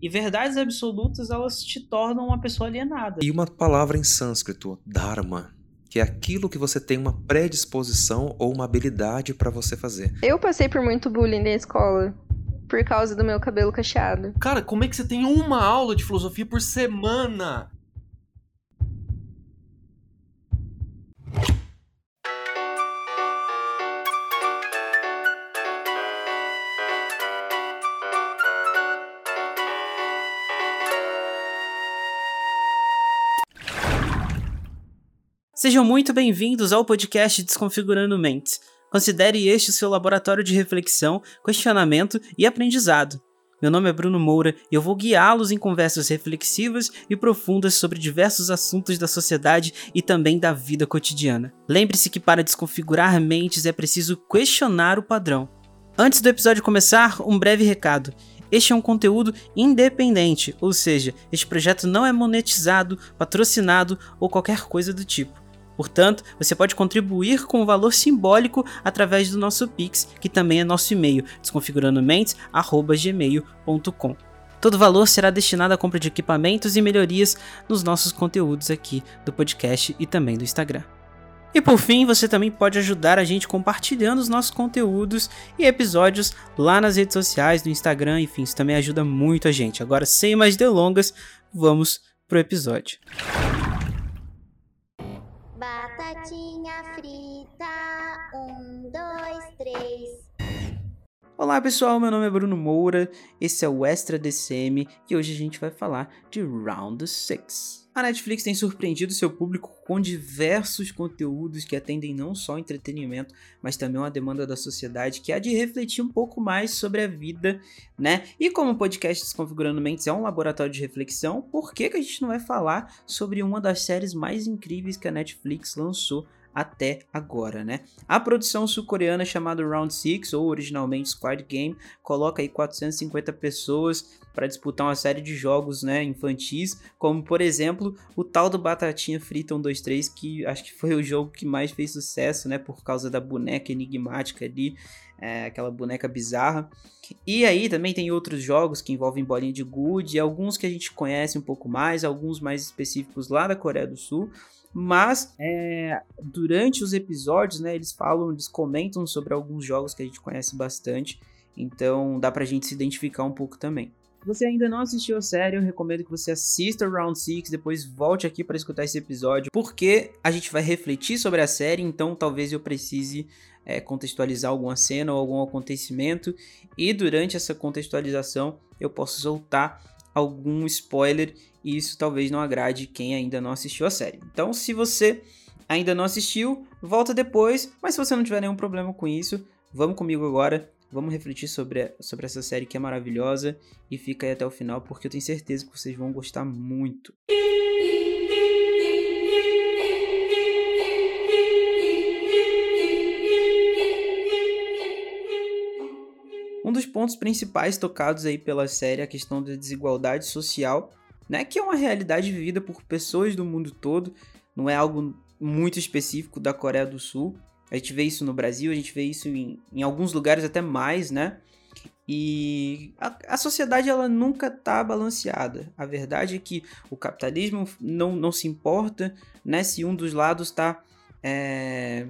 E verdades absolutas, elas te tornam uma pessoa alienada. E uma palavra em sânscrito, dharma, que é aquilo que você tem uma predisposição ou uma habilidade para você fazer. Eu passei por muito bullying na escola por causa do meu cabelo cacheado. Cara, como é que você tem uma aula de filosofia por semana? Sejam muito bem-vindos ao podcast Desconfigurando Mentes. Considere este o seu laboratório de reflexão, questionamento e aprendizado. Meu nome é Bruno Moura e eu vou guiá-los em conversas reflexivas e profundas sobre diversos assuntos da sociedade e também da vida cotidiana. Lembre-se que para desconfigurar mentes é preciso questionar o padrão. Antes do episódio começar, um breve recado. Este é um conteúdo independente, ou seja, este projeto não é monetizado, patrocinado ou qualquer coisa do tipo. Portanto, você pode contribuir com um valor simbólico através do nosso Pix, que também é nosso e-mail, desconfigurandomentes@gmail.com. Todo valor será destinado à compra de equipamentos e melhorias nos nossos conteúdos aqui do podcast e também do Instagram. E por fim, você também pode ajudar a gente compartilhando os nossos conteúdos e episódios lá nas redes sociais, no Instagram, enfim, isso também ajuda muito a gente. Agora, sem mais delongas, vamos pro episódio. Batatinha frita, um, dois, três. Olá pessoal, meu nome é Bruno Moura, esse é o Extra DCM e hoje a gente vai falar de Round 6. A Netflix tem surpreendido seu público com diversos conteúdos que atendem não só entretenimento, mas também uma demanda da sociedade que há de refletir um pouco mais sobre a vida, né? E como o podcast Desconfigurando Mentes é um laboratório de reflexão, por que, que a gente não vai falar sobre uma das séries mais incríveis que a Netflix lançou até agora, né? A produção sul-coreana chamada Round 6, ou originalmente Squad Game, coloca aí 450 pessoas para disputar uma série de jogos, né, infantis, como por exemplo, o tal do Batatinha Frita 123, que acho que foi o jogo que mais fez sucesso, né, por causa da boneca enigmática ali, é, aquela boneca bizarra. E aí também tem outros jogos que envolvem bolinha de gude, alguns que a gente conhece um pouco mais, alguns mais específicos lá da Coreia do Sul. Mas é, durante os episódios, né, eles falam, eles comentam sobre alguns jogos que a gente conhece bastante. Então dá pra gente se identificar um pouco também. Se você ainda não assistiu a série, eu recomendo que você assista Round 6, depois volte aqui para escutar esse episódio, porque a gente vai refletir sobre a série, então talvez eu precise é, contextualizar alguma cena ou algum acontecimento, e durante essa contextualização eu posso soltar algum spoiler e isso talvez não agrade quem ainda não assistiu a série. Então, se você ainda não assistiu, volta depois, mas se você não tiver nenhum problema com isso, vamos comigo agora, vamos refletir sobre, sobre essa série que é maravilhosa e fica aí até o final porque eu tenho certeza que vocês vão gostar muito. Dos pontos principais tocados aí pela série é a questão da desigualdade social, né, que é uma realidade vivida por pessoas do mundo todo, não é algo muito específico da Coreia do Sul. A gente vê isso no Brasil, a gente vê isso em, em alguns lugares até mais, né? E a, a, sociedade ela nunca está balanceada. A verdade é que o capitalismo não, não se importa né, se um dos lados está é,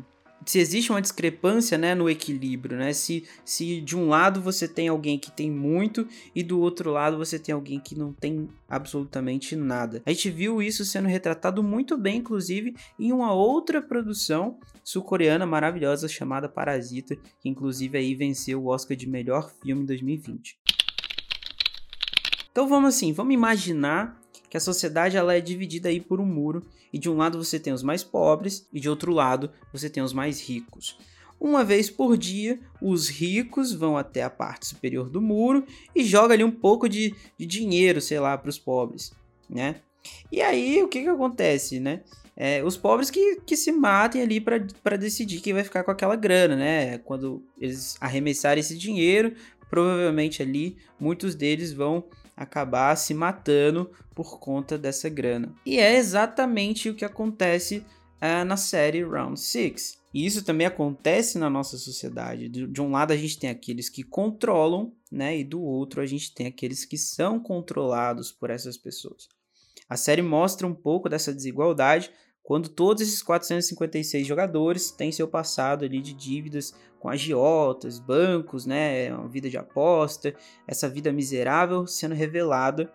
se existe uma discrepância né, no equilíbrio, né? Se, se de um lado você tem alguém que tem muito e do outro lado você tem alguém que não tem absolutamente nada. A gente viu isso sendo retratado muito bem, inclusive, em uma outra produção sul-coreana maravilhosa chamada Parasita, que inclusive aí venceu o Oscar de melhor filme em 2020. Então vamos assim, vamos imaginar que a sociedade ela é dividida aí por um muro e de um lado você tem os mais pobres e de outro lado você tem os mais ricos. Uma vez por dia, os ricos vão até a parte superior do muro e jogam ali um pouco de, de dinheiro, sei lá, para os pobres, né? E aí, o que que acontece, né? É, os pobres que, que se matem ali para decidir quem vai ficar com aquela grana, né? Quando eles arremessarem esse dinheiro, provavelmente ali muitos deles vão acabar se matando por conta dessa grana. E é exatamente o que acontece uh, na série Round 6. E isso também acontece na nossa sociedade. De um lado a gente tem aqueles que controlam, né? E do outro a gente tem aqueles que são controlados por essas pessoas. A série mostra um pouco dessa desigualdade quando todos esses 456 jogadores têm seu passado ali de dívidas com agiotas, bancos, né, uma vida de aposta, essa vida miserável sendo revelada.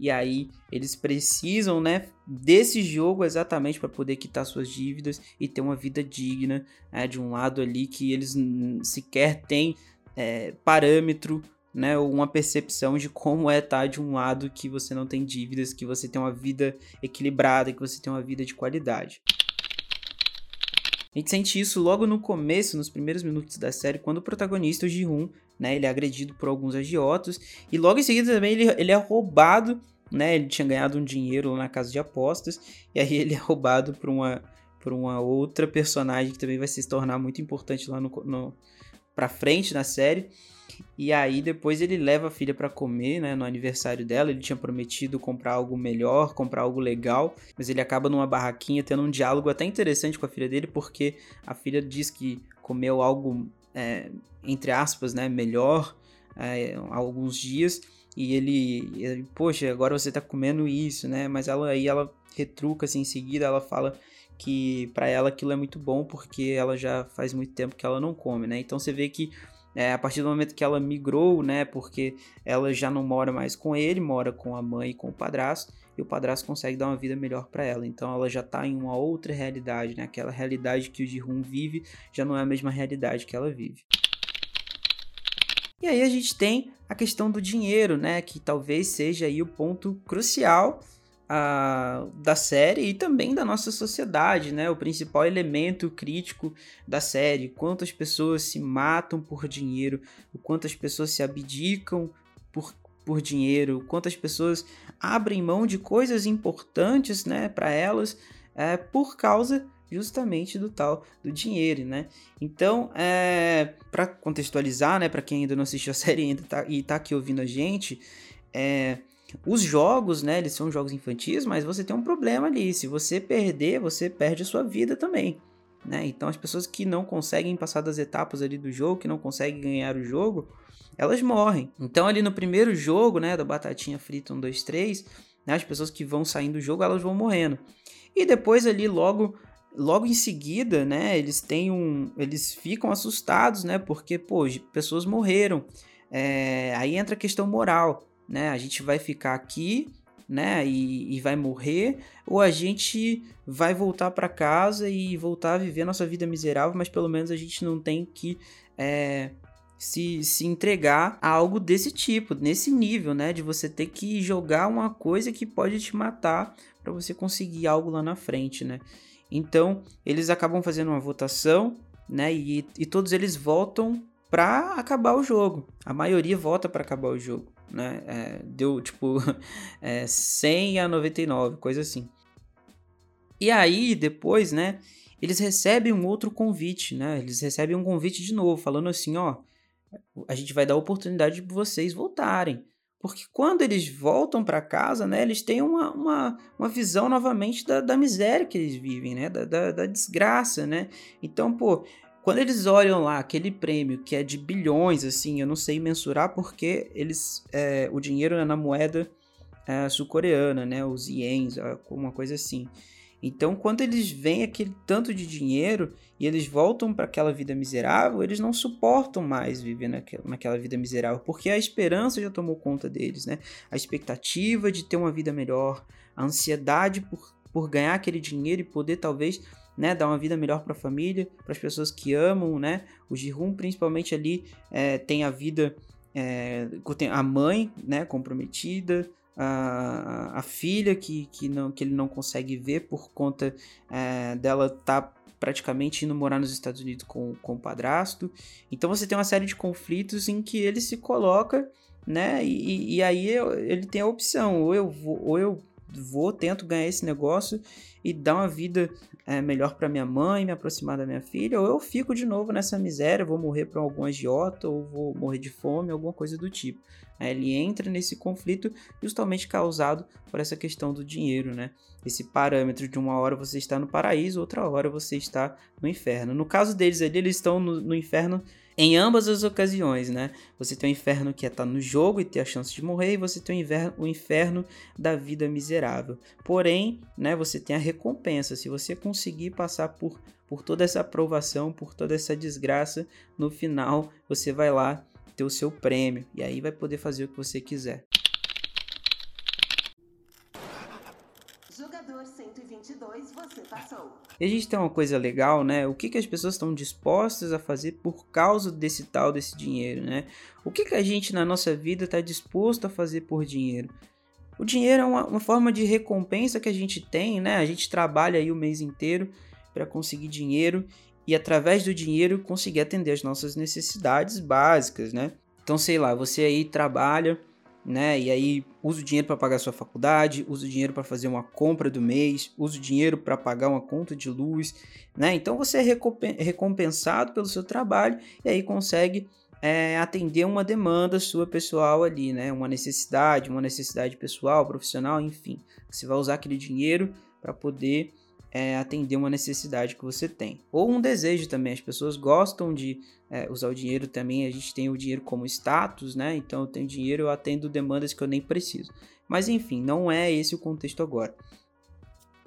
E aí eles precisam, né, desse jogo exatamente para poder quitar suas dívidas e ter uma vida digna, né, de um lado ali que eles sequer têm é, parâmetro, né, uma percepção de como é estar tá de um lado que você não tem dívidas, que você tem uma vida equilibrada, que você tem uma vida de qualidade. A gente sente isso logo no começo, nos primeiros minutos da série, quando o protagonista, o Ji-Hoon, né, ele é agredido por alguns agiotos, e logo em seguida também ele, ele é roubado, né, ele tinha ganhado um dinheiro na casa de apostas, e aí ele é roubado por uma, por uma outra personagem que também vai se tornar muito importante lá no, no pra frente na série, e aí depois ele leva a filha para comer, né, no aniversário dela. Ele tinha prometido comprar algo melhor, comprar algo legal, mas ele acaba numa barraquinha tendo um diálogo até interessante com a filha dele, porque a filha diz que comeu algo é, entre aspas, né, melhor é, há alguns dias. E ele, ele, poxa, agora você tá comendo isso, né? Mas ela aí ela retruca assim em seguida, ela fala que para ela aquilo é muito bom porque ela já faz muito tempo que ela não come, né? Então você vê que é, a partir do momento que ela migrou, né, porque ela já não mora mais com ele, mora com a mãe e com o padrasto, e o padrasto consegue dar uma vida melhor para ela. Então ela já tá em uma outra realidade, né? Aquela realidade que o Ji-Hoon vive já não é a mesma realidade que ela vive. E aí a gente tem a questão do dinheiro, né? Que talvez seja aí o ponto crucial a, da série e também da nossa sociedade, né? O principal elemento crítico da série, quantas pessoas se matam por dinheiro, o quantas pessoas se abdicam por, por dinheiro, quantas pessoas abrem mão de coisas importantes, né, para elas, é, por causa justamente do tal do dinheiro, né? Então, é, para contextualizar, né, para quem ainda não assistiu a série ainda tá, e tá aqui ouvindo a gente, é, os jogos, né, eles são jogos infantis, mas você tem um problema ali. Se você perder, você perde a sua vida também. Né? Então as pessoas que não conseguem passar das etapas ali do jogo, que não conseguem ganhar o jogo, elas morrem. Então ali no primeiro jogo, né, da batatinha frita 1, 2, 3, né, as pessoas que vão saindo do jogo, elas vão morrendo. E depois ali logo logo em seguida, né, eles têm um eles ficam assustados, né, porque pô, pessoas morreram. É, aí entra a questão moral né? A gente vai ficar aqui, né? E, e vai morrer, ou a gente vai voltar para casa e voltar a viver a nossa vida miserável, mas pelo menos a gente não tem que é, se, se entregar a algo desse tipo, nesse nível, né? De você ter que jogar uma coisa que pode te matar para você conseguir algo lá na frente, né? Então eles acabam fazendo uma votação, né? E, e todos eles votam para acabar o jogo. A maioria vota para acabar o jogo né? É, deu tipo é, 100 a 99, coisa assim. E aí, depois, né? Eles recebem um outro convite, né? Eles recebem um convite de novo, falando assim: ó, a gente vai dar oportunidade de vocês voltarem. Porque quando eles voltam para casa, né, eles têm uma, uma, uma visão novamente da, da miséria que eles vivem, né, da, da, da desgraça, né. Então, pô, quando eles olham lá aquele prêmio que é de bilhões, assim, eu não sei mensurar porque eles é, o dinheiro é na moeda é, sul-coreana, né? Os ienes, uma coisa assim. Então, quando eles veem aquele tanto de dinheiro e eles voltam para aquela vida miserável, eles não suportam mais viver naquela, naquela vida miserável, porque a esperança já tomou conta deles, né? A expectativa de ter uma vida melhor, a ansiedade por, por ganhar aquele dinheiro e poder talvez né, dar uma vida melhor para a família, para as pessoas que amam, né? O Jihun principalmente ali é, tem a vida, é, a mãe, né, comprometida, a, a filha que, que, não, que ele não consegue ver por conta é, dela tá praticamente indo morar nos Estados Unidos com, com o padrasto. Então você tem uma série de conflitos em que ele se coloca, né? E, e aí ele tem a opção, ou eu, vou, ou eu vou, tento ganhar esse negócio e dar uma vida é, melhor para minha mãe, me aproximar da minha filha, ou eu fico de novo nessa miséria, vou morrer para algum agiota, ou vou morrer de fome, alguma coisa do tipo. Aí ele entra nesse conflito justamente causado por essa questão do dinheiro, né? Esse parâmetro de uma hora você está no paraíso, outra hora você está no inferno. No caso deles ali, eles estão no, no inferno em ambas as ocasiões, né? Você tem o inferno que é estar tá no jogo e ter a chance de morrer, e você tem o inferno, o inferno da vida miserável. Porém, né, você tem a recompensa. Se você conseguir passar por, por toda essa aprovação, por toda essa desgraça, no final você vai lá ter o seu prêmio e aí vai poder fazer o que você quiser. Jogador 122, você passou. E a gente tem uma coisa legal, né? O que, que as pessoas estão dispostas a fazer por causa desse tal desse dinheiro, né? O que, que a gente na nossa vida está disposto a fazer por dinheiro? O dinheiro é uma, uma, forma de recompensa que a gente tem, né? A gente trabalha aí o mês inteiro para conseguir dinheiro e através do dinheiro conseguir atender as nossas necessidades básicas, né? Então, sei lá, você aí trabalha, né? E aí usa o dinheiro para pagar sua faculdade, usa o dinheiro para fazer uma compra do mês, usa o dinheiro para pagar uma conta de luz, né? Então você é recompensado pelo seu trabalho e aí consegue é, atender uma demanda sua pessoal ali, né? Uma necessidade, uma necessidade pessoal, profissional, enfim. Você vai usar aquele dinheiro para poder é, atender uma necessidade que você tem. Ou um desejo também. As pessoas gostam de é, usar o dinheiro também. A gente tem o dinheiro como status, né? Então eu tenho dinheiro, eu atendo demandas que eu nem preciso. Mas enfim, não é esse o contexto agora.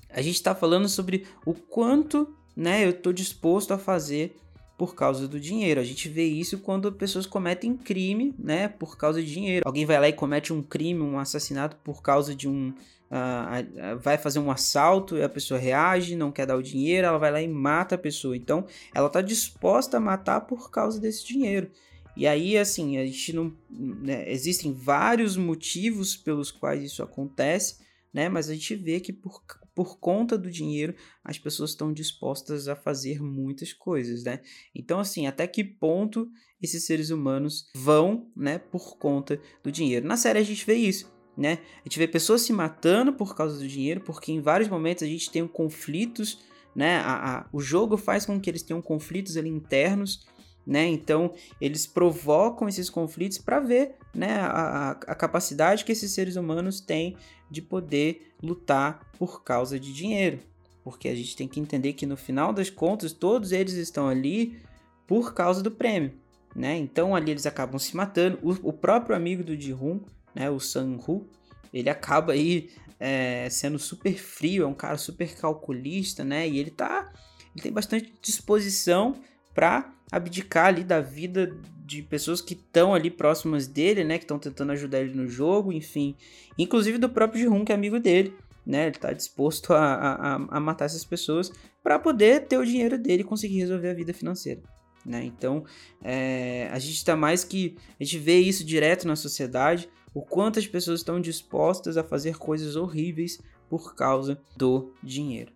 A gente está falando sobre o quanto né, eu estou disposto a fazer por causa do dinheiro. A gente vê isso quando pessoas cometem crime, né, por causa de dinheiro. Alguém vai lá e comete um crime, um assassinato por causa de um uh, vai fazer um assalto e a pessoa reage, não quer dar o dinheiro, ela vai lá e mata a pessoa. Então, ela está disposta a matar por causa desse dinheiro. E aí, assim, a gente não. Né, existem vários motivos pelos quais isso acontece, né? Mas a gente vê que por, por conta do dinheiro as pessoas estão dispostas a fazer muitas coisas, né? Então, assim, até que ponto esses seres humanos vão, né, por conta do dinheiro? Na série a gente vê isso né? A gente vê pessoas se matando por causa do dinheiro, porque em vários momentos a gente tem conflitos, né? A, a, o jogo faz com que eles tenham conflitos ali internos, né? Então eles provocam esses conflitos para ver, né? A, a capacidade que esses seres humanos têm de poder lutar por causa de dinheiro, porque a gente tem que entender que no final das contas todos eles estão ali por causa do prêmio, né? Então ali eles acabam se matando. O, o próprio amigo do Ji-Hoon né, o Sang-Hu, ele acaba aí é, sendo super frio, é um cara super calculista, né? E ele tá, ele tem bastante disposição para abdicar ali da vida de pessoas que estão ali próximas dele, né? Que estão tentando ajudar ele no jogo, enfim. Inclusive do próprio Jihun, que é amigo dele, né? Ele tá disposto a, a, a matar essas pessoas para poder ter o dinheiro dele e conseguir resolver a vida financeira. Né? Então, é, a gente está mais que. A gente vê isso direto na sociedade o quanto as pessoas estão dispostas a fazer coisas horríveis por causa do dinheiro.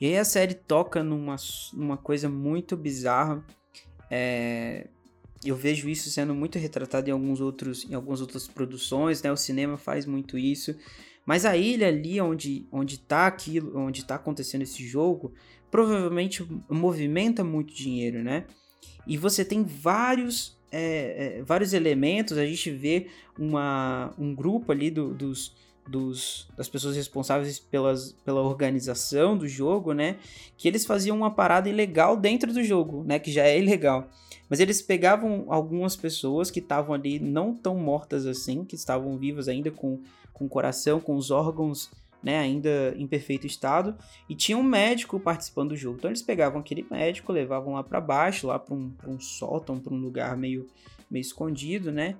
E aí a série toca numa, numa coisa muito bizarra. É, eu vejo isso sendo muito retratado em alguns outros em algumas outras produções, né? O cinema faz muito isso. Mas a ilha ali onde onde tá aquilo, onde está acontecendo esse jogo, provavelmente movimenta muito dinheiro, né? E você tem vários é, é, vários elementos, a gente vê uma, um grupo ali do, dos, dos, das pessoas responsáveis pelas, pela organização do jogo, né? Que eles faziam uma parada ilegal dentro do jogo, né? Que já é ilegal. Mas eles pegavam algumas pessoas que estavam ali não tão mortas assim, que estavam vivas ainda com, com o coração, com os órgãos né, ainda em perfeito estado, e tinha um médico participando do jogo. Então eles pegavam aquele médico, levavam lá para baixo, lá para um, um sótão, para um lugar meio, meio escondido, né?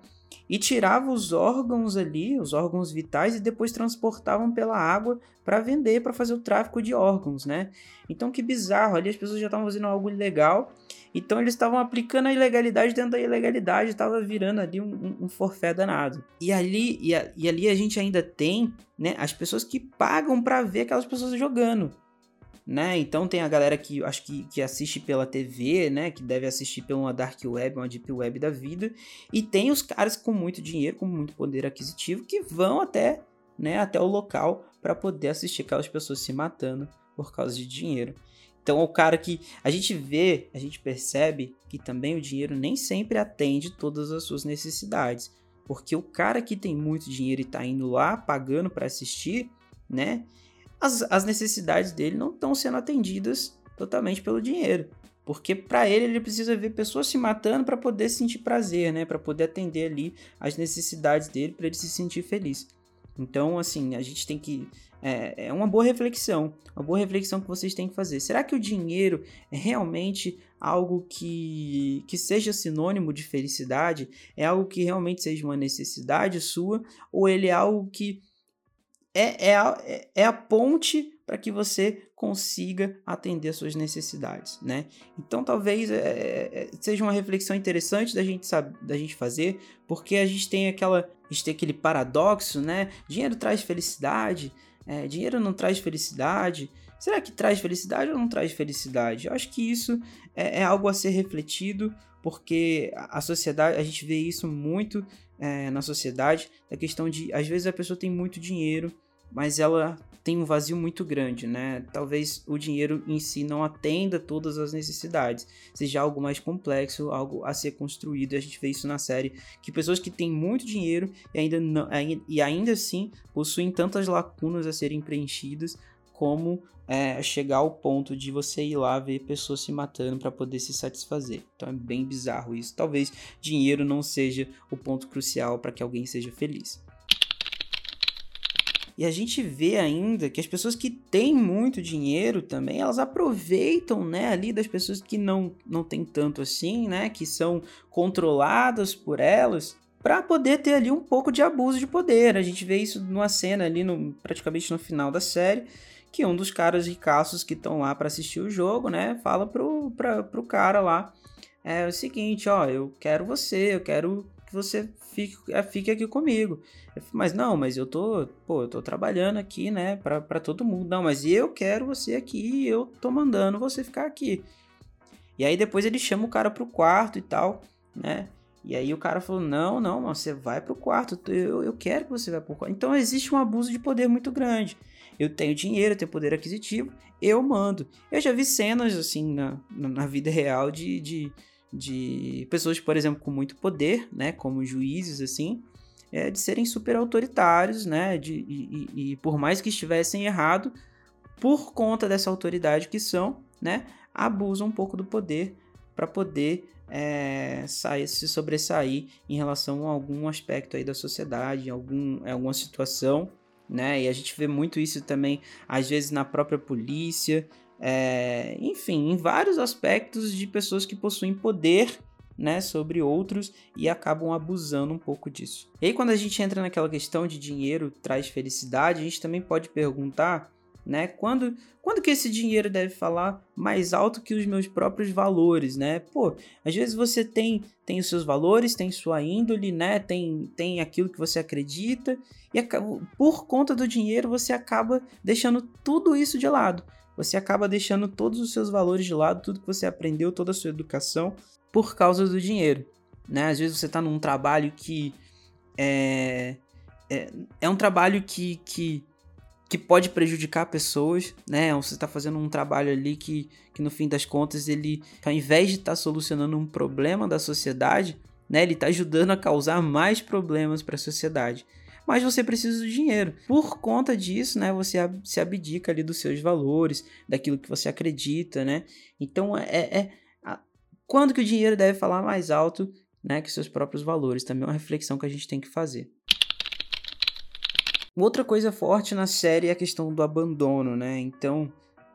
E tiravam os órgãos ali, os órgãos vitais, e depois transportavam pela água para vender, para fazer o tráfico de órgãos, né? Então que bizarro, ali as pessoas já estavam fazendo algo ilegal então eles estavam aplicando a ilegalidade dentro da ilegalidade, estava virando ali um, um, um, forfé danado. E ali, e, a, e, ali a gente ainda tem né, as pessoas que pagam para ver aquelas pessoas jogando. Né? Então tem a galera que acho que, que assiste pela TV, né? Que deve assistir pela dark web, uma deep web da vida. E tem os caras com muito dinheiro, com muito poder aquisitivo, que vão até, né, até o local para poder assistir aquelas pessoas se matando por causa de dinheiro. Então, o cara que a gente vê, a gente percebe que também o dinheiro nem sempre atende todas as suas necessidades. Porque o cara que tem muito dinheiro e tá indo lá pagando para assistir, né? As, as necessidades dele não estão sendo atendidas totalmente pelo dinheiro. Porque para ele ele precisa ver pessoas se matando para poder sentir prazer, né? Para poder atender ali as necessidades dele, para ele se sentir feliz. Então, assim, a gente tem que é, é uma boa reflexão, uma boa reflexão que vocês têm que fazer. Será que o dinheiro é realmente algo que, que seja sinônimo de felicidade? É algo que realmente seja uma necessidade sua? Ou ele é algo que é, é, a, é a ponte para que você consiga atender as suas necessidades, né? Então talvez é, é, seja uma reflexão interessante da gente sabe, da gente fazer, porque a gente tem aquela, a gente tem aquele paradoxo, né? Dinheiro traz felicidade, é, dinheiro não traz felicidade. Será que traz felicidade ou não traz felicidade? Eu acho que isso é, é algo a ser refletido, porque a sociedade, a gente vê isso muito é, na sociedade, a questão de, às vezes a pessoa tem muito dinheiro, mas ela tem um vazio muito grande, né? Talvez o dinheiro em si não atenda todas as necessidades, seja algo mais complexo, algo a ser construído. E a gente vê isso na série, que pessoas que têm muito dinheiro e ainda, não, e ainda assim possuem tantas lacunas a serem preenchidas, como é, chegar ao ponto de você ir lá ver pessoas se matando para poder se satisfazer. Então é bem bizarro isso. Talvez dinheiro não seja o ponto crucial para que alguém seja feliz. E a gente vê ainda que as pessoas que têm muito dinheiro também, elas aproveitam, né, ali das pessoas que não, não têm tanto assim, né, que são controladas por elas, para poder ter ali um pouco de abuso de poder. A gente vê isso numa cena ali, no, praticamente no final da série, que um dos caras ricaços que estão lá para assistir o jogo, né, fala pro, pra, pro cara lá, é o seguinte, ó, eu quero você, eu quero que você fique, é, fique aqui comigo. Mas não, mas eu tô, pô, eu tô trabalhando aqui, né, pra, pra todo mundo. Não, mas eu quero você aqui eu tô mandando você ficar aqui. E aí depois ele chama o cara pro quarto e tal, né? E aí o cara falou: Não, não, você vai pro quarto, eu, eu quero que você vá pro quarto. Então existe um abuso de poder muito grande. Eu tenho dinheiro, eu tenho poder aquisitivo, eu mando. Eu já vi cenas assim na, na vida real de, de de pessoas, por exemplo, com muito poder, né, como juízes, assim, é, de serem super autoritários, né, de, e, e, e, por mais que estivessem errado, por conta dessa autoridade que são, né, abusam um pouco do poder para poder é, sair, se sobressair em relação a algum aspecto aí da sociedade, em algum, alguma situação, né, e a gente vê muito isso também, às vezes, na própria polícia, é, enfim, em vários aspectos de pessoas que possuem poder né, sobre outros e acabam abusando um pouco disso. E aí, quando a gente entra naquela questão de dinheiro traz felicidade, a gente também pode perguntar, né, quando, quando que esse dinheiro deve falar mais alto que os meus próprios valores, né? Pô, às vezes você tem tem os seus valores, tem sua índole, né? Tem tem aquilo que você acredita e por conta do dinheiro você acaba deixando tudo isso de lado você acaba deixando todos os seus valores de lado, tudo que você aprendeu, toda a sua educação, por causa do dinheiro. Né? Às vezes você está num trabalho que é, é, é, um trabalho que, que, que pode prejudicar pessoas, né? Você está fazendo um trabalho ali que, que no fim das contas ele, ao invés de estar tá solucionando um problema da sociedade, né? Ele está ajudando a causar mais problemas para a sociedade mas você precisa do dinheiro. Por conta disso, né, você se abdica ali dos seus valores, daquilo que você acredita, né? Então, é, é, é quando que o dinheiro deve falar mais alto, né, que seus próprios valores? Também é uma reflexão que a gente tem que fazer. Outra coisa forte na série é a questão do abandono, né? Então,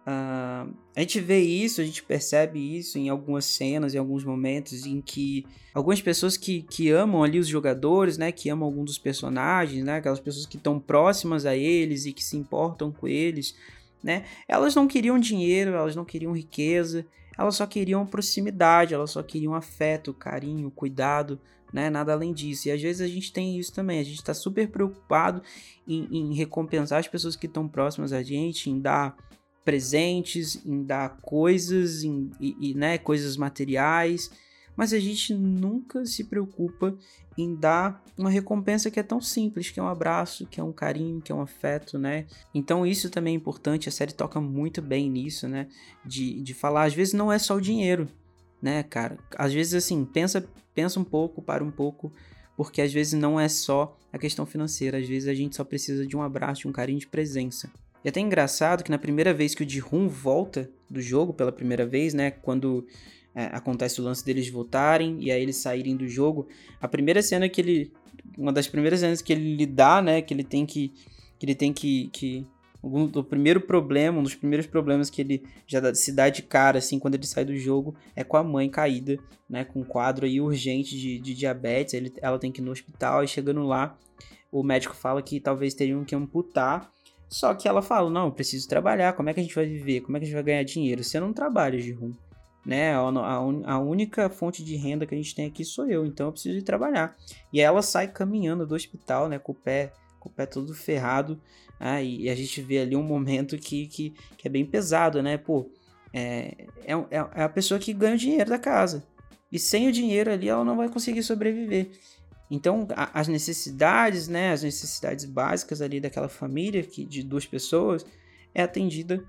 Uh, a gente vê isso, a gente percebe isso em algumas cenas, em alguns momentos em que algumas pessoas que, que amam ali os jogadores, né, que amam algum dos personagens, né, aquelas pessoas que estão próximas a eles e que se importam com eles, né, elas não queriam dinheiro, elas não queriam riqueza, elas só queriam proximidade, elas só queriam afeto, carinho, cuidado, né, nada além disso. E às vezes a gente tem isso também, a gente está super preocupado em, em recompensar as pessoas que estão próximas a gente, em dar presentes, em dar coisas, em, e, e, né, coisas materiais, mas a gente nunca se preocupa em dar uma recompensa que é tão simples, que é um abraço, que é um carinho, que é um afeto, né? Então isso também é importante, a série toca muito bem nisso, né? De, de falar, às vezes não é só o dinheiro, né, cara? Às vezes assim, pensa, pensa um pouco, para um pouco, porque às vezes não é só a questão financeira, às vezes a gente só precisa de um abraço, de um carinho de presença. E é até engraçado que na primeira vez que o Ji-Hoon volta do jogo, pela primeira vez, né, quando é, acontece o lance deles voltarem e aí eles saírem do jogo, a primeira cena que ele, uma das primeiras cenas que ele dá, né, que ele tem que, que ele tem que, que o primeiro problema, um dos primeiros problemas que ele já se dá de cara, assim, quando ele sai do jogo, é com a mãe caída, né? Com um quadro aí urgente de, de diabetes. Ele, ela tem que ir no hospital e chegando lá, o médico fala que talvez teriam que amputar. Só que ela fala: Não, eu preciso trabalhar. Como é que a gente vai viver? Como é que a gente vai ganhar dinheiro? Você não trabalha, Girum. Né? A, a, a única fonte de renda que a gente tem aqui sou eu, então eu preciso ir trabalhar. E ela sai caminhando do hospital, né? Com o pé, com o pé todo ferrado ah, e a gente vê ali um momento que, que, que é bem pesado, né? Pô, é, é, é a pessoa que ganha o dinheiro da casa. E sem o dinheiro ali, ela não vai conseguir sobreviver. Então, a, as necessidades, né? As necessidades básicas ali daquela família que, de duas pessoas é atendida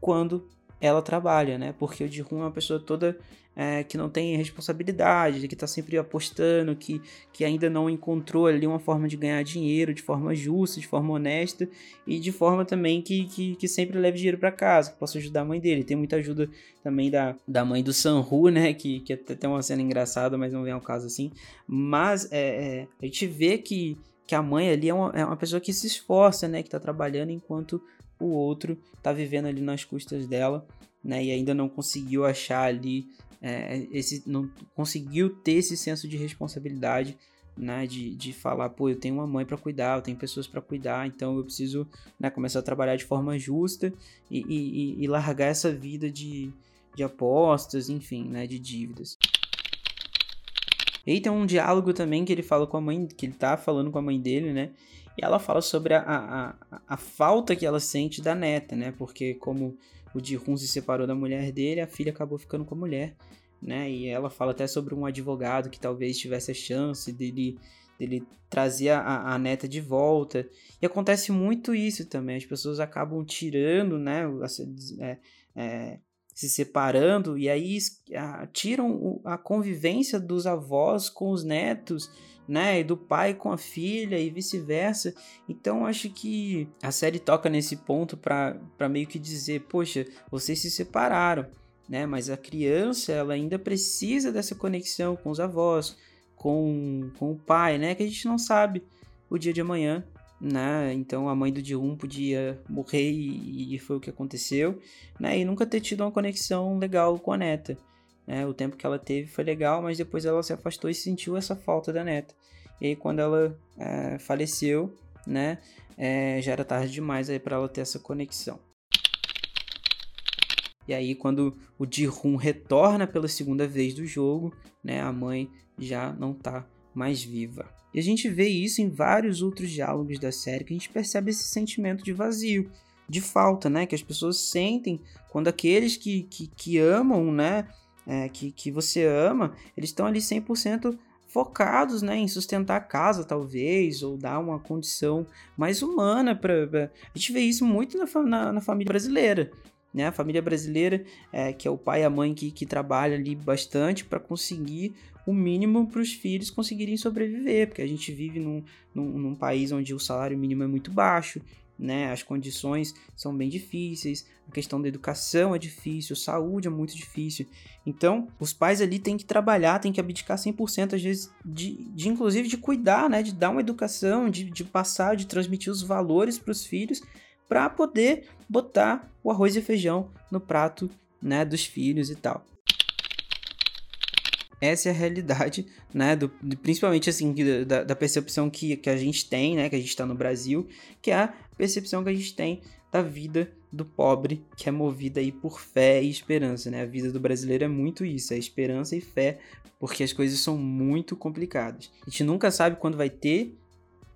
quando ela trabalha, né? Porque o Jihun é uma pessoa toda é, que não tem responsabilidade, que está sempre apostando, que, que ainda não encontrou ali uma forma de ganhar dinheiro de forma justa, de forma honesta e de forma também que, que, que sempre leve dinheiro para casa, que possa ajudar a mãe dele. Tem muita ajuda também da, da mãe do Sanhu, né? Que, que até tem uma cena engraçada, mas não vem ao caso assim. Mas é, é, a gente vê que, que a mãe ali é uma, é uma pessoa que se esforça, né? Que está trabalhando enquanto o outro está vivendo ali nas custas dela, né? E ainda não conseguiu achar ali é, esse não conseguiu ter esse senso de responsabilidade, né, de, de falar, pô, eu tenho uma mãe para cuidar, eu tenho pessoas para cuidar, então eu preciso né, começar a trabalhar de forma justa e, e, e largar essa vida de, de apostas, enfim, né, de dívidas. E aí tem um diálogo também que ele fala com a mãe, que ele tá falando com a mãe dele, né? E ela fala sobre a, a, a, falta que ela sente da neta, né? Porque como o Ji-Hun se separou da mulher dele, a filha acabou ficando com a mulher, né? E ela fala até sobre um advogado que talvez tivesse a chance dele, dele trazer a, a neta de volta. E acontece muito isso também, as pessoas acabam tirando, né? É, é, se separando e aí tiram a convivência dos avós com os netos né? E do pai com a filha e vice-versa. Então acho que a série toca nesse ponto para meio que dizer, poxa, vocês se separaram, né? Mas a criança ela ainda precisa dessa conexão com os avós, com, com o pai, né? Que a gente não sabe o dia de amanhã. Né? Então a mãe do Jihun podia morrer e, e foi o que aconteceu, né? E nunca ter tido uma conexão legal com a neta. Né? O tempo que ela teve foi legal, mas depois ela se afastou e sentiu essa falta da neta. E aí quando ela é, faleceu, né, é, já era tarde demais aí para ela ter essa conexão. E aí quando o Ji-Hun retorna pela segunda vez do jogo, né, a mãe já não tá mais viva. E a gente vê isso em vários outros diálogos da série que a gente percebe esse sentimento de vazio, de falta, né, que as pessoas sentem quando aqueles que, que, que amam, né, é, que, que você ama, eles estão ali 100% focados né, em sustentar a casa, talvez, ou dar uma condição mais humana para. A gente vê isso muito na, na, na família brasileira. Né? A família brasileira, é, que é o pai e a mãe que, que trabalha ali bastante para conseguir o mínimo para os filhos conseguirem sobreviver, porque a gente vive num, num, num país onde o salário mínimo é muito baixo, né? As condições são bem difíceis, a questão da educação é difícil, saúde é muito difícil. Então, os pais ali têm que trabalhar, têm que abdicar 100% às vezes de, de inclusive de cuidar, né? De dar uma educação, de, de passar, de transmitir os valores para os filhos, para poder botar o arroz e feijão no prato, né, dos filhos e tal. Essa é a realidade, né? Do, principalmente assim, da, da, percepção que, que a gente tem, né? Que a gente está no Brasil, que é a percepção que a gente tem da vida do pobre, que é movida aí por fé e esperança, né? A vida do brasileiro é muito isso, é esperança e fé, porque as coisas são muito complicadas. A gente nunca sabe quando vai ter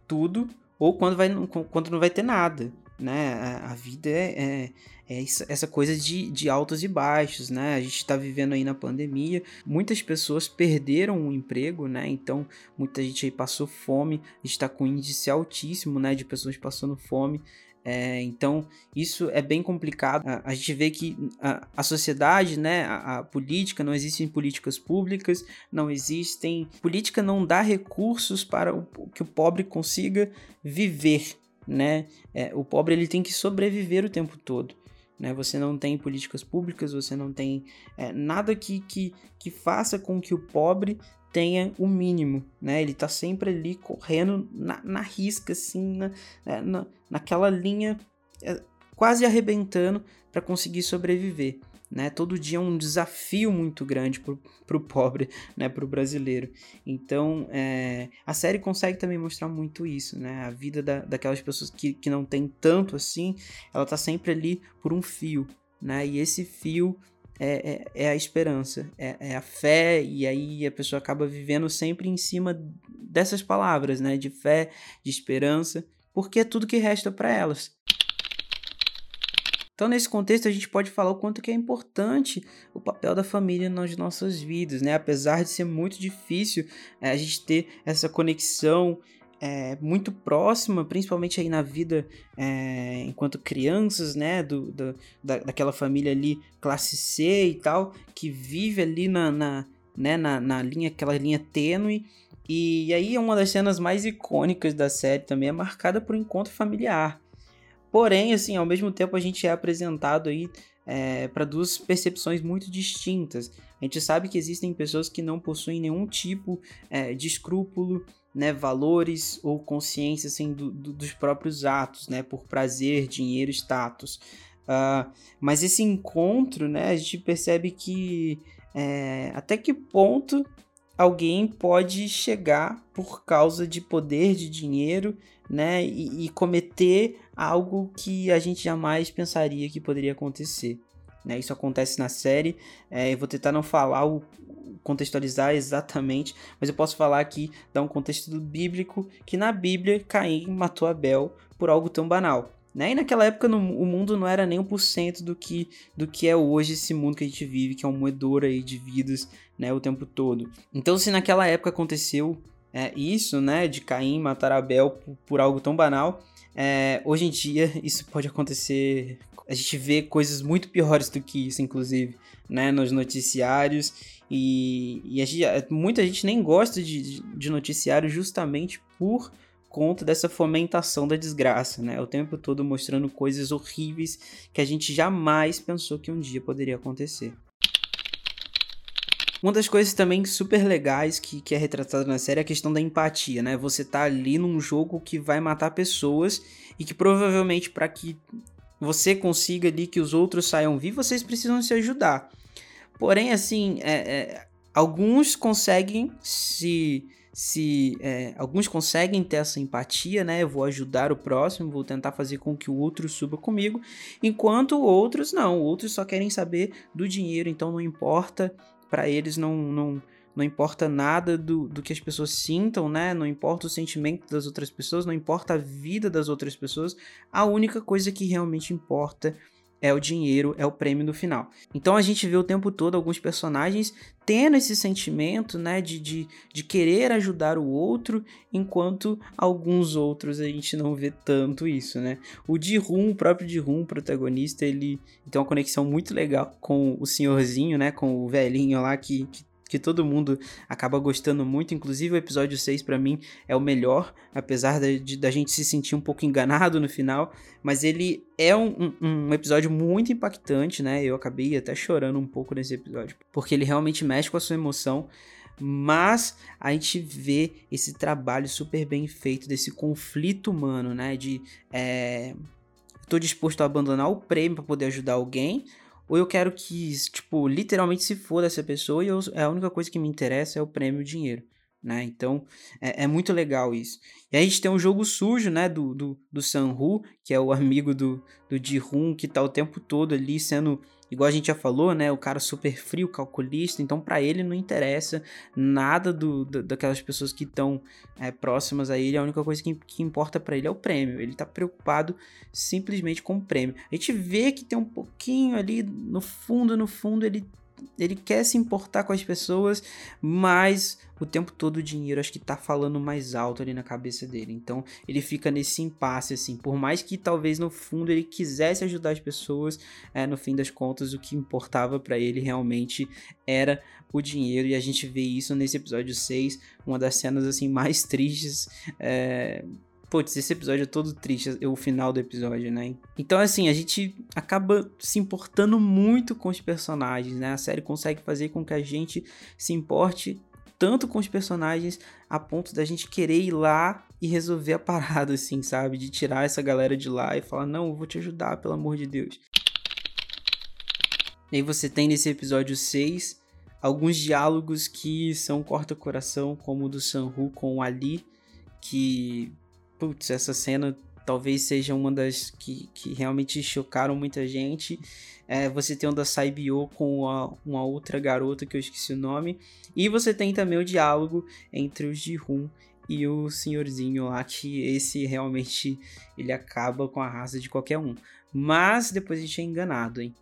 tudo ou quando, vai, quando não vai ter nada. Né? A, a vida é, é, é, essa coisa de, de altos e baixos, né? A gente está vivendo aí na pandemia, muitas pessoas perderam o emprego, né? Então, muita gente aí passou fome, está com índice altíssimo, né? De pessoas passando fome. É, então, isso é bem complicado. A, a gente vê que a, a sociedade, né, a, a, política, não existem políticas públicas, não existem. Política não dá recursos para o, que o pobre consiga viver. Né? É, o pobre ele tem que sobreviver o tempo todo. Né? Você não tem políticas públicas, você não tem é, nada que, que, que faça com que o pobre tenha o mínimo, né? Ele tá sempre ali correndo na, na risca, assim, na, né, na, naquela linha é, quase arrebentando para conseguir sobreviver. Né? Todo dia é um desafio muito grande pro, pro pobre, né? Pro brasileiro. Então, é, a série consegue também mostrar muito isso, né? A vida da, daquelas pessoas que, que não tem tanto assim, ela tá sempre ali por um fio, né? E esse fio é, é, é a esperança, é, é, a fé, e aí a pessoa acaba vivendo sempre em cima dessas palavras, né? De fé, de esperança, porque é tudo que resta para elas. Então, nesse contexto, a gente pode falar o quanto que é importante o papel da família nas nossas vidas, né? Apesar de ser muito difícil é, a gente ter essa conexão é, muito próxima, principalmente aí na vida é, enquanto crianças, né, do, do, da, daquela família ali classe C e tal, que vive ali na, na, né, na, na linha, aquela linha tênue, e aí uma das cenas mais icônicas da série também é marcada por um encontro familiar. Porém, assim, ao mesmo tempo a gente é apresentado aí é, para duas percepções muito distintas. A gente sabe que existem pessoas que não possuem nenhum tipo é, de escrúpulo, né, valores ou consciência assim, do, do, dos próprios atos, né, por prazer, dinheiro, status. Uh, mas esse encontro, né, a gente percebe que é, até que ponto alguém pode chegar por causa de poder, de dinheiro, né, e, e cometer algo que a gente jamais pensaria que poderia acontecer. Né? Isso acontece na série. É, eu vou tentar não falar o contextualizar exatamente, mas eu posso falar aqui, dar um contexto bíblico, que na Bíblia Caim matou Abel por algo tão banal. Né? E naquela época no, o mundo não era nem um por cento do que, do que é hoje esse mundo que a gente vive, que é um moedor aí de vidas né, o tempo todo. Então se naquela época aconteceu é, isso, né, de Caim matar Abel por, por algo tão banal, é, hoje em dia isso pode acontecer. A gente vê coisas muito piores do que isso, inclusive, né, nos noticiários e, e gente, muita gente nem gosta de, de noticiário justamente por conta dessa fomentação da desgraça, né? O tempo todo mostrando coisas horríveis que a gente jamais pensou que um dia poderia acontecer. Uma das coisas também super legais que, que é retratada na série é a questão da empatia, né? Você tá ali num jogo que vai matar pessoas e que provavelmente para que você consiga ali que os outros saiam vivos, vocês precisam se ajudar. Porém, assim, é, é, alguns conseguem se. se é, alguns conseguem ter essa empatia, né? Eu vou ajudar o próximo, vou tentar fazer com que o outro suba comigo, enquanto outros não, outros só querem saber do dinheiro, então não importa, para eles não, não, não importa nada do, do que as pessoas sintam, né? Não importa o sentimento das outras pessoas, não importa a vida das outras pessoas, a única coisa que realmente importa é o dinheiro, é o prêmio no final. Então a gente vê o tempo todo alguns personagens tendo esse sentimento, né, de, de, de querer ajudar o outro, enquanto alguns outros a gente não vê tanto isso, né. O Ji-Hoon, o próprio Ji-Hoon, protagonista, ele tem uma conexão muito legal com o senhorzinho, né, com o velhinho lá que, que que todo mundo acaba gostando muito. Inclusive, o episódio 6 para mim é o melhor, apesar da gente se sentir um pouco enganado no final. Mas ele é um, um, um, episódio muito impactante, né? Eu acabei até chorando um pouco nesse episódio, porque ele realmente mexe com a sua emoção. Mas a gente vê esse trabalho super bem feito desse conflito humano, né? De é, tô disposto a abandonar o prêmio para poder ajudar alguém, ou eu quero que, tipo, literalmente se for dessa pessoa e eu, a única coisa que me interessa é o prêmio o dinheiro. né? Então é, é, muito legal isso. E a gente tem um jogo sujo, né? Do, do, do Sanhu, que é o amigo do, do Ji-Hun, que tá o tempo todo ali sendo, igual a gente já falou, né? O cara super frio, calculista. Então para ele não interessa nada do, do daquelas pessoas que estão é, próximas a ele. A única coisa que, que importa para ele é o prêmio. Ele tá preocupado simplesmente com o prêmio. A gente vê que tem um pouquinho ali no fundo, no fundo, ele ele quer se importar com as pessoas, mas o tempo todo o dinheiro acho que tá falando mais alto ali na cabeça dele. Então ele fica nesse impasse, assim. Por mais que talvez no fundo ele quisesse ajudar as pessoas, é, no fim das contas o que importava para ele realmente era o dinheiro. E a gente vê isso nesse episódio 6, uma das cenas assim mais tristes. É Putz, esse episódio é todo triste, o final do episódio, né? Então, assim, a gente acaba se importando muito com os personagens, né? A série consegue fazer com que a gente se importe tanto com os personagens a ponto da gente querer ir lá e resolver a parada, assim, sabe? De tirar essa galera de lá e falar: não, eu vou te ajudar, pelo amor de Deus. E aí você tem nesse episódio 6 alguns diálogos que são corta-coração, como o do Sanhu com o Ali, que putz, essa cena talvez seja uma das que, que realmente chocaram muita gente. É, você tem o da Saibio com uma, uma, outra garota que eu esqueci o nome. E você tem também o diálogo entre o Ji-Hun e o senhorzinho lá, que esse realmente ele acaba com a raça de qualquer um. Mas depois a gente é enganado, hein?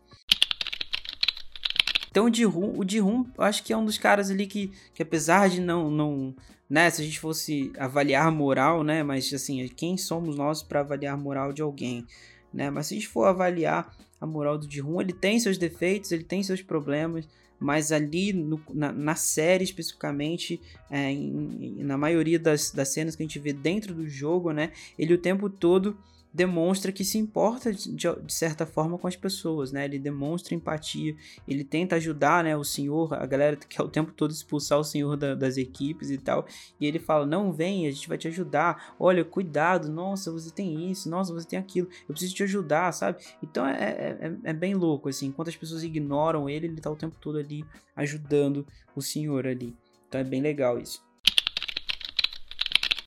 Então o Ji-Hun, o Ji-Hun, acho que é um dos caras ali que, que apesar de não, não né, se a gente fosse avaliar moral, né, mas assim, quem somos nós para avaliar a moral de alguém, né? Mas se a gente for avaliar a moral do Ji-Hoon, ele tem seus defeitos, ele tem seus problemas, mas ali no, na, na, série especificamente, é, em, na maioria das, das cenas que a gente vê dentro do jogo, né, ele o tempo todo demonstra que se importa de, de, certa forma com as pessoas, né? Ele demonstra empatia, ele tenta ajudar, né, o senhor, a galera que quer o tempo todo expulsar o senhor da, das equipes e tal, e ele fala: "Não, vem, a gente vai te ajudar. Olha, cuidado, nossa, você tem isso, nossa, você tem aquilo. Eu preciso te ajudar", sabe? Então é, é, é, é bem louco assim, enquanto as pessoas ignoram ele, ele tá o tempo todo ali ajudando o senhor ali. Então é bem legal isso.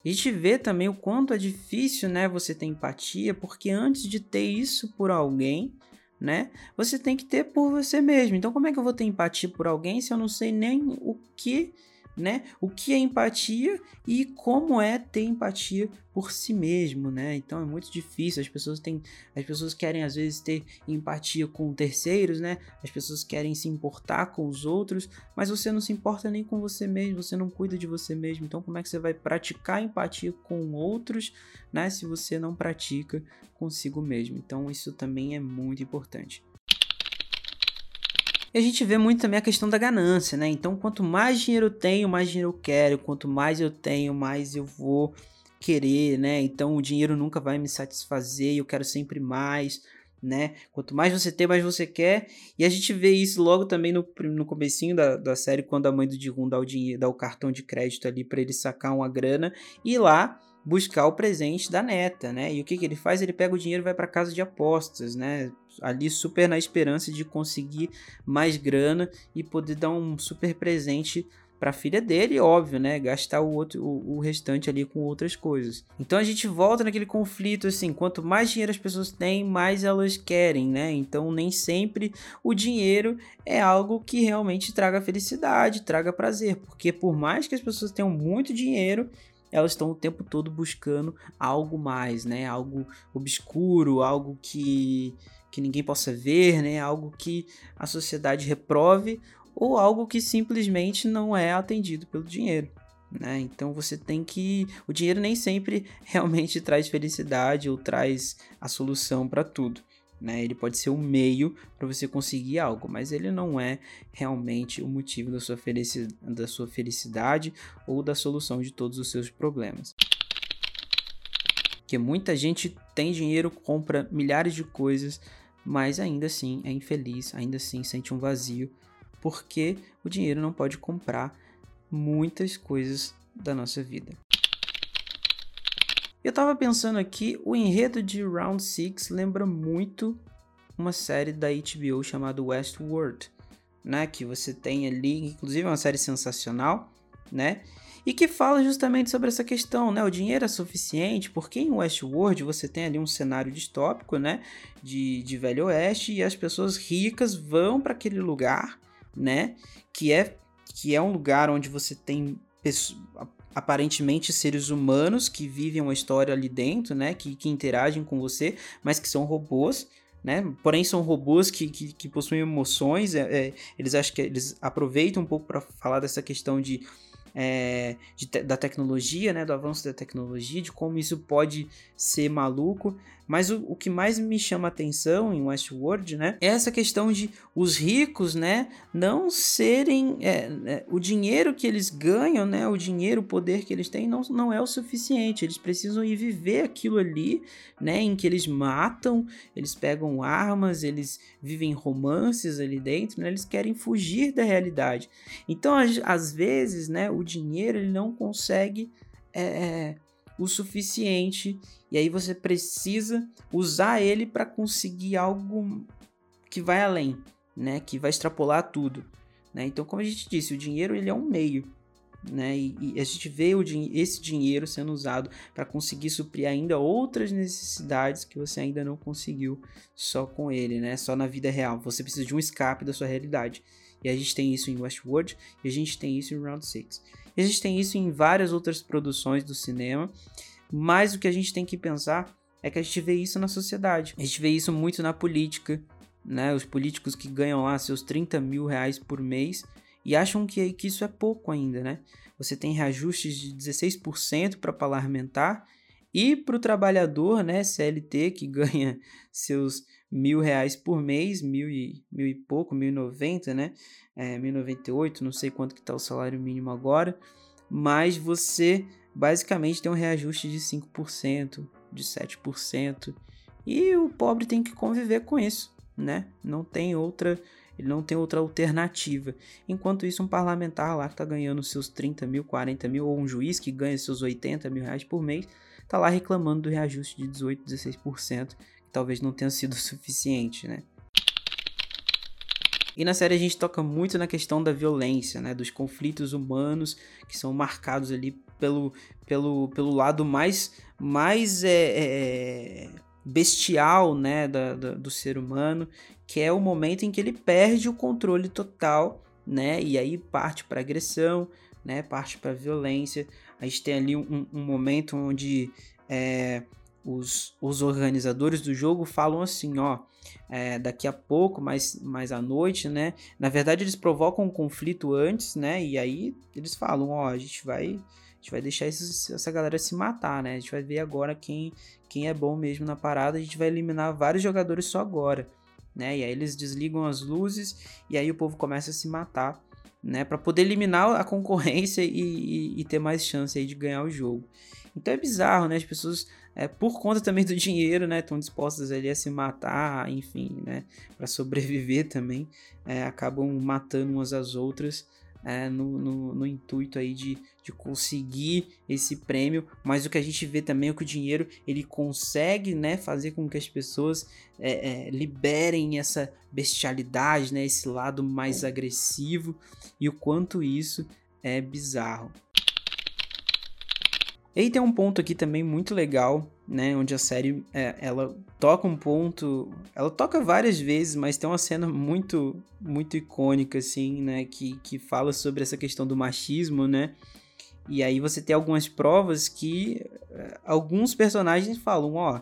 A gente vê também o quanto é difícil, né, você ter empatia, porque antes de ter isso por alguém, né, você tem que ter por você mesmo. Então, como é que eu vou ter empatia por alguém se eu não sei nem o que né? O que é empatia e como é ter empatia por si mesmo, né? Então é muito difícil. As pessoas têm, as pessoas querem às vezes ter empatia com terceiros, né? As pessoas querem se importar com os outros, mas você não se importa nem com você mesmo, você não cuida de você mesmo. Então como é que você vai praticar empatia com outros, né? Se você não pratica consigo mesmo. Então isso também é muito importante. E a gente vê muito também a questão da ganância, né? Então, quanto mais dinheiro eu tenho, mais dinheiro eu quero. Quanto mais eu tenho, mais eu vou querer, né? Então, o dinheiro nunca vai me satisfazer, eu quero sempre mais, né? Quanto mais você tem, mais você quer. E a gente vê isso logo também no, no comecinho da, da série, quando a mãe do Digun dá o dinheiro, dá o cartão de crédito ali para ele sacar uma grana. E lá buscar o presente da neta, né? E o que, que ele faz? Ele pega o dinheiro e vai para casa de apostas, né? Ali super na esperança de conseguir mais grana e poder dar um super presente para a filha dele, óbvio, né? Gastar o, outro, o, o, restante ali com outras coisas. Então a gente volta naquele conflito assim: quanto mais dinheiro as pessoas têm, mais elas querem, né? Então nem sempre o dinheiro é algo que realmente traga felicidade, traga prazer, porque por mais que as pessoas tenham muito dinheiro, elas estão o tempo todo buscando algo mais, né? Algo obscuro, algo que, que ninguém possa ver, né? Algo que a sociedade reprove ou algo que simplesmente não é atendido pelo dinheiro. Né? Então você tem que. O dinheiro nem sempre realmente traz felicidade ou traz a solução para tudo. Né? Ele pode ser um meio para você conseguir algo, mas ele não é realmente o motivo da sua, da sua felicidade ou da solução de todos os seus problemas. Porque muita gente tem dinheiro, compra milhares de coisas, mas ainda assim é infeliz, ainda assim sente um vazio, porque o dinheiro não pode comprar muitas coisas da nossa vida. Eu tava pensando aqui, o enredo de Round 6 lembra muito uma série da HBO chamada Westworld, né? Que você tem ali, inclusive é uma série sensacional, né? E que fala justamente sobre essa questão, né? O dinheiro é suficiente, porque em Westworld você tem ali um cenário distópico, né? De, de Velho Oeste, e as pessoas ricas vão para aquele lugar, né? Que é, que é um lugar onde você tem aparentemente seres humanos que vivem uma história ali dentro, né? Que, que interagem com você, mas que são robôs. Né? Porém, são robôs que, que, que possuem emoções. É, é, eles acham que eles aproveitam um pouco para falar dessa questão de é, de, da tecnologia, né, do avanço da tecnologia, de como isso pode ser maluco. Mas o, o que mais me chama atenção em Westworld, né, é essa questão de os ricos, né, não serem é, é, o dinheiro que eles ganham, né, o dinheiro, o poder que eles têm, não, não é o suficiente. Eles precisam ir viver aquilo ali, né, em que eles matam, eles pegam armas, eles vivem romances ali dentro, né, eles querem fugir da realidade. Então, às, às vezes, né, o dinheiro ele não consegue é, é, o suficiente e aí você precisa usar ele para conseguir algo que vai além, né? Que vai extrapolar tudo, né? Então, como a gente disse, o dinheiro ele é um meio, né? E, e a gente vê o, esse dinheiro sendo usado para conseguir suprir ainda outras necessidades que você ainda não conseguiu só com ele, né? Só na vida real. Você precisa de um escape da sua realidade. E a gente tem isso em Westworld e a gente tem isso em Round 6. E a gente tem isso em várias outras produções do cinema, mas o que a gente tem que pensar é que a gente vê isso na sociedade. A gente vê isso muito na política, né? Os políticos que ganham lá seus 30 mil reais por mês e acham que, que isso é pouco ainda, né? Você tem reajustes de 16% para parlamentar e para o trabalhador, né, CLT, que ganha seus mil reais por mês, mil e, mil e pouco, mil e noventa, né? É, mil noventa e oito, não sei quanto que tá o salário mínimo agora, mas você basicamente tem um reajuste de 5%, de 7%, e o pobre tem que conviver com isso, né? Não tem outra, ele não tem outra alternativa. Enquanto isso, um parlamentar lá que tá ganhando seus 30 mil, 40 mil, ou um juiz que ganha seus 80 mil reais por mês, tá lá reclamando do reajuste de 18, 16%, talvez não tenha sido suficiente, né? E na série a gente toca muito na questão da violência, né? Dos conflitos humanos que são marcados ali pelo, pelo, pelo lado mais, mais é, é, bestial, né? Da, da, do ser humano, que é o momento em que ele perde o controle total, né? E aí parte para agressão, né? Parte para violência. A gente tem ali um, um momento onde é, os, os organizadores do jogo falam assim, ó, é, daqui a pouco, mais, mais à noite, né? Na verdade, eles provocam um conflito antes, né? E aí eles falam, ó, a gente vai, a gente vai deixar esses, essa galera se matar, né? A gente vai ver agora quem, quem é bom mesmo na parada, a gente vai eliminar vários jogadores só agora, né? E aí eles desligam as luzes e aí o povo começa a se matar, né? Para poder eliminar a concorrência e, e, e ter mais chance aí de ganhar o jogo. Então é bizarro, né? As pessoas, é, por conta também do dinheiro, né? Estão dispostas ali a se matar, enfim, né? Para sobreviver também, é, acabam matando umas às outras. É, no, no, no, intuito aí de, de conseguir esse prêmio, mas o que a gente vê também é que o dinheiro ele consegue né, fazer com que as pessoas é, é, liberem essa bestialidade, né, esse lado mais agressivo e o quanto isso é bizarro. E aí tem um ponto aqui também muito legal, né, onde a série é, ela toca um ponto, ela toca várias vezes, mas tem uma cena muito muito icônica assim, né, que, que fala sobre essa questão do machismo, né? E aí você tem algumas provas que é, alguns personagens falam, ó,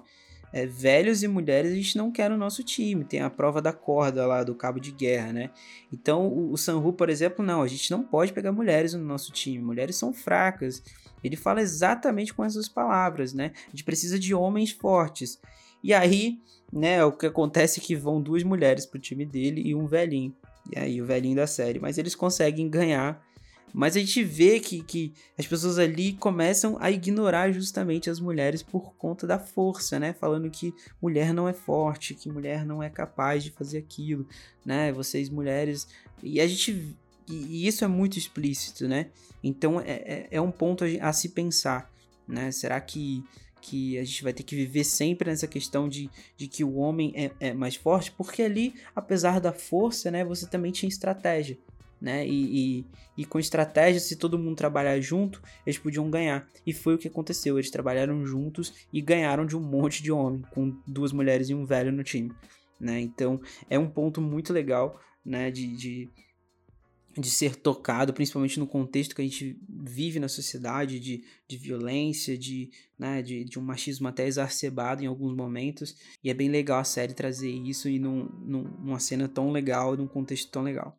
é, velhos e mulheres a gente não quer no nosso time. Tem a prova da corda lá do cabo de guerra, né? Então o, o por exemplo, não, a gente não pode pegar mulheres no nosso time. Mulheres são fracas. Ele fala exatamente com essas palavras, né? A gente precisa de homens fortes. E aí, né, o que acontece é que vão duas mulheres pro time dele e um velhinho. E aí, o velhinho da série. Mas eles conseguem ganhar. Mas a gente vê que, que as pessoas ali começam a ignorar justamente as mulheres por conta da força, né? Falando que mulher não é forte, que mulher não é capaz de fazer aquilo, né? Vocês mulheres. E a gente e, isso é muito explícito, né? Então é, é, é um ponto a, a, se pensar, né? Será que, que a gente vai ter que viver sempre nessa questão de, de que o homem é, é mais forte? Porque ali, apesar da força, né? Você também tinha estratégia. Né? E, e, e, com estratégia, se todo mundo trabalhar junto, eles podiam ganhar. E foi o que aconteceu. Eles trabalharam juntos e ganharam de um monte de homem, com duas mulheres e um velho no time, né? Então é um ponto muito legal, né? De, de, de ser tocado, principalmente no contexto que a gente vive na sociedade, de, de violência, de, né, de, de um machismo até exacerbado em alguns momentos. E é bem legal a série trazer isso e num, num, numa cena tão legal, num contexto tão legal.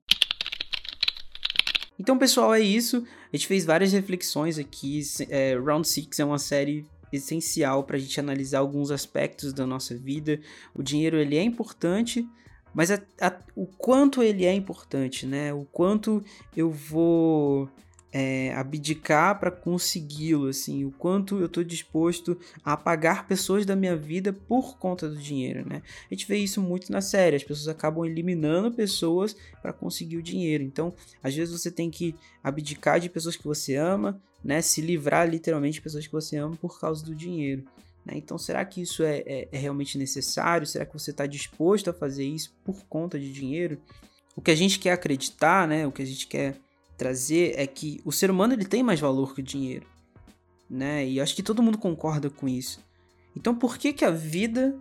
Então, pessoal, é isso. A gente fez várias reflexões aqui. É, Round 6 é uma série essencial para a gente analisar alguns aspectos da nossa vida. O dinheiro ele é importante, mas a, a, o quanto ele é importante, né? O quanto eu vou é, abdicar para consegui-lo, assim, o quanto eu estou disposto a apagar pessoas da minha vida por conta do dinheiro, né? A gente vê isso muito na série, as pessoas acabam eliminando pessoas para conseguir o dinheiro. Então, às vezes você tem que abdicar de pessoas que você ama, né? Se livrar literalmente de pessoas que você ama por causa do dinheiro. Né? Então, será que isso é, é, é realmente necessário? Será que você está disposto a fazer isso por conta de dinheiro? O que a gente quer acreditar, né? O que a gente quer trazer é que o ser humano ele tem mais valor que o dinheiro, né? E acho que todo mundo concorda com isso. Então por que que a vida,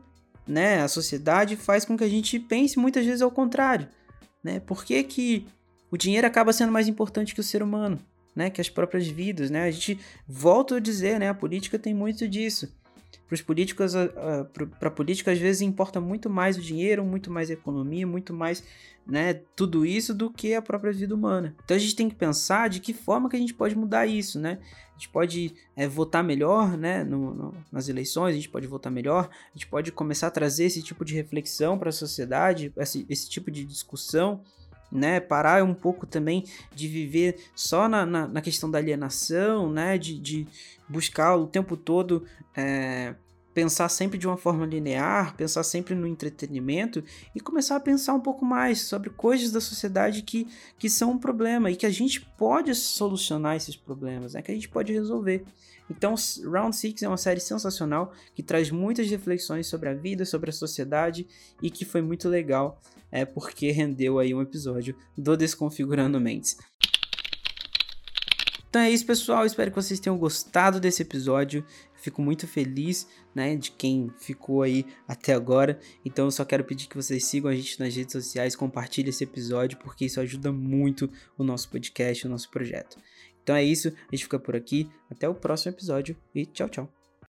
né, a sociedade faz com que a gente pense muitas vezes ao contrário, né? Por que que o dinheiro acaba sendo mais importante que o ser humano, né, que as próprias vidas, né? A gente volta a dizer, né, a política tem muito disso. Para os políticos, para a política às vezes importa muito mais o dinheiro, muito mais a economia, muito mais né, tudo isso do que a própria vida humana. Então a gente tem que pensar de que forma que a gente pode mudar isso, né? A gente pode é, votar melhor, né, no, no, nas eleições, a gente pode votar melhor, a gente pode começar a trazer esse tipo de reflexão para a sociedade, esse, esse tipo de discussão, né, parar um pouco também de viver só na, na, na questão da alienação, né, de, de buscar o tempo todo é, pensar sempre de uma forma linear, pensar sempre no entretenimento e começar a pensar um pouco mais sobre coisas da sociedade que, que são um problema e que a gente pode solucionar esses problemas, né? que a gente pode resolver. Então, Round 6 é uma série sensacional que traz muitas reflexões sobre a vida, sobre a sociedade e que foi muito legal, é porque rendeu aí um episódio do Desconfigurando Mentes. Então é isso, pessoal. Espero que vocês tenham gostado desse episódio. Fico muito feliz, né, de quem ficou aí até agora. Então eu só quero pedir que vocês sigam a gente nas redes sociais, compartilhem esse episódio, porque isso ajuda muito o nosso podcast, o nosso projeto. Então é isso, a gente fica por aqui. Até o próximo episódio e tchau, tchau.